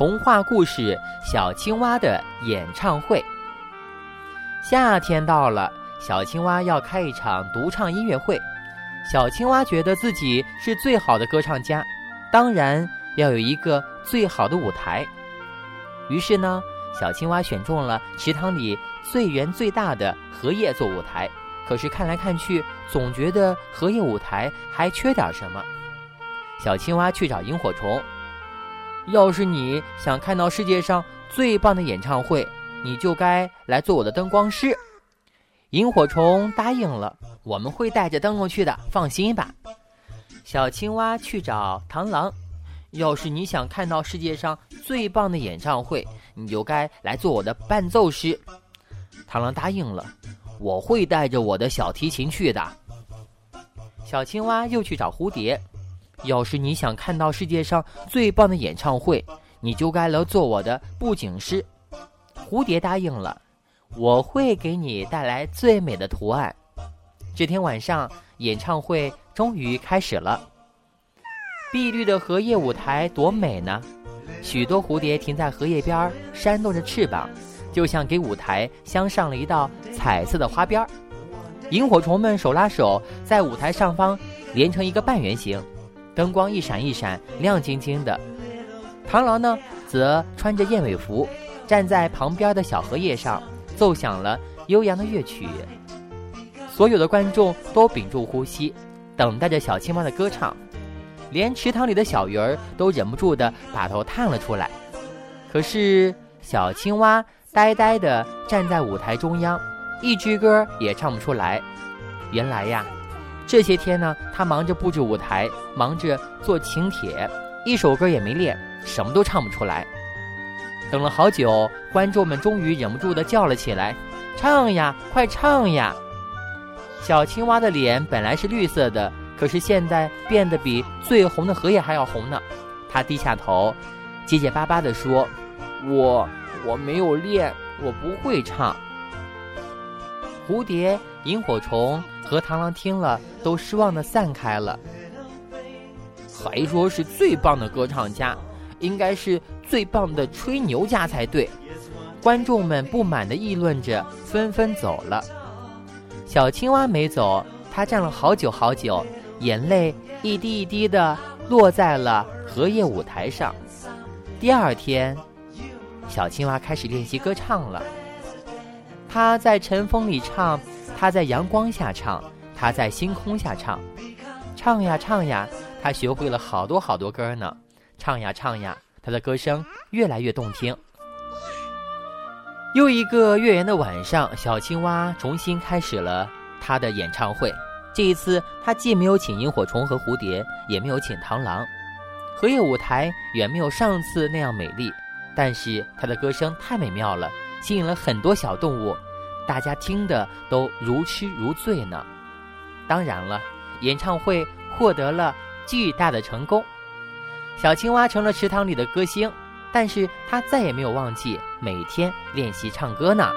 童话故事《小青蛙的演唱会》。夏天到了，小青蛙要开一场独唱音乐会。小青蛙觉得自己是最好的歌唱家，当然要有一个最好的舞台。于是呢，小青蛙选中了池塘里最圆最大的荷叶做舞台。可是看来看去，总觉得荷叶舞台还缺点什么。小青蛙去找萤火虫。要是你想看到世界上最棒的演唱会，你就该来做我的灯光师。萤火虫答应了，我们会带着灯笼去的，放心吧。小青蛙去找螳螂。要是你想看到世界上最棒的演唱会，你就该来做我的伴奏师。螳螂答应了。我会带着我的小提琴去的。小青蛙又去找蝴蝶。要是你想看到世界上最棒的演唱会，你就该来做我的布景师。蝴蝶答应了，我会给你带来最美的图案。这天晚上，演唱会终于开始了。碧绿的荷叶舞台多美呢！许多蝴蝶停在荷叶边儿，扇动着翅膀。就像给舞台镶上了一道彩色的花边儿，萤火虫们手拉手在舞台上方连成一个半圆形，灯光一闪一闪，亮晶晶的。螳螂呢，则穿着燕尾服，站在旁边的小荷叶上，奏响了悠扬的乐曲。所有的观众都屏住呼吸，等待着小青蛙的歌唱，连池塘里的小鱼儿都忍不住的把头探了出来。可是小青蛙。呆呆地站在舞台中央，一支歌也唱不出来。原来呀，这些天呢，他忙着布置舞台，忙着做请帖，一首歌也没练，什么都唱不出来。等了好久，观众们终于忍不住地叫了起来：“唱呀，快唱呀！”小青蛙的脸本来是绿色的，可是现在变得比最红的荷叶还要红呢。他低下头，结结巴巴地说：“我……”我没有练，我不会唱。蝴蝶、萤火虫和螳螂听了，都失望的散开了。还说是最棒的歌唱家，应该是最棒的吹牛家才对。观众们不满的议论着，纷纷走了。小青蛙没走，它站了好久好久，眼泪一滴一滴的落在了荷叶舞台上。第二天。小青蛙开始练习歌唱了。它在晨风里唱，他在阳光下唱，他在星空下唱，唱呀唱呀，他学会了好多好多歌呢。唱呀唱呀，他的歌声越来越动听。又一个月圆的晚上，小青蛙重新开始了他的演唱会。这一次，他既没有请萤火虫和蝴蝶，也没有请螳螂。荷叶舞台远没有上次那样美丽。但是他的歌声太美妙了，吸引了很多小动物，大家听的都如痴如醉呢。当然了，演唱会获得了巨大的成功，小青蛙成了池塘里的歌星。但是他再也没有忘记每天练习唱歌呢。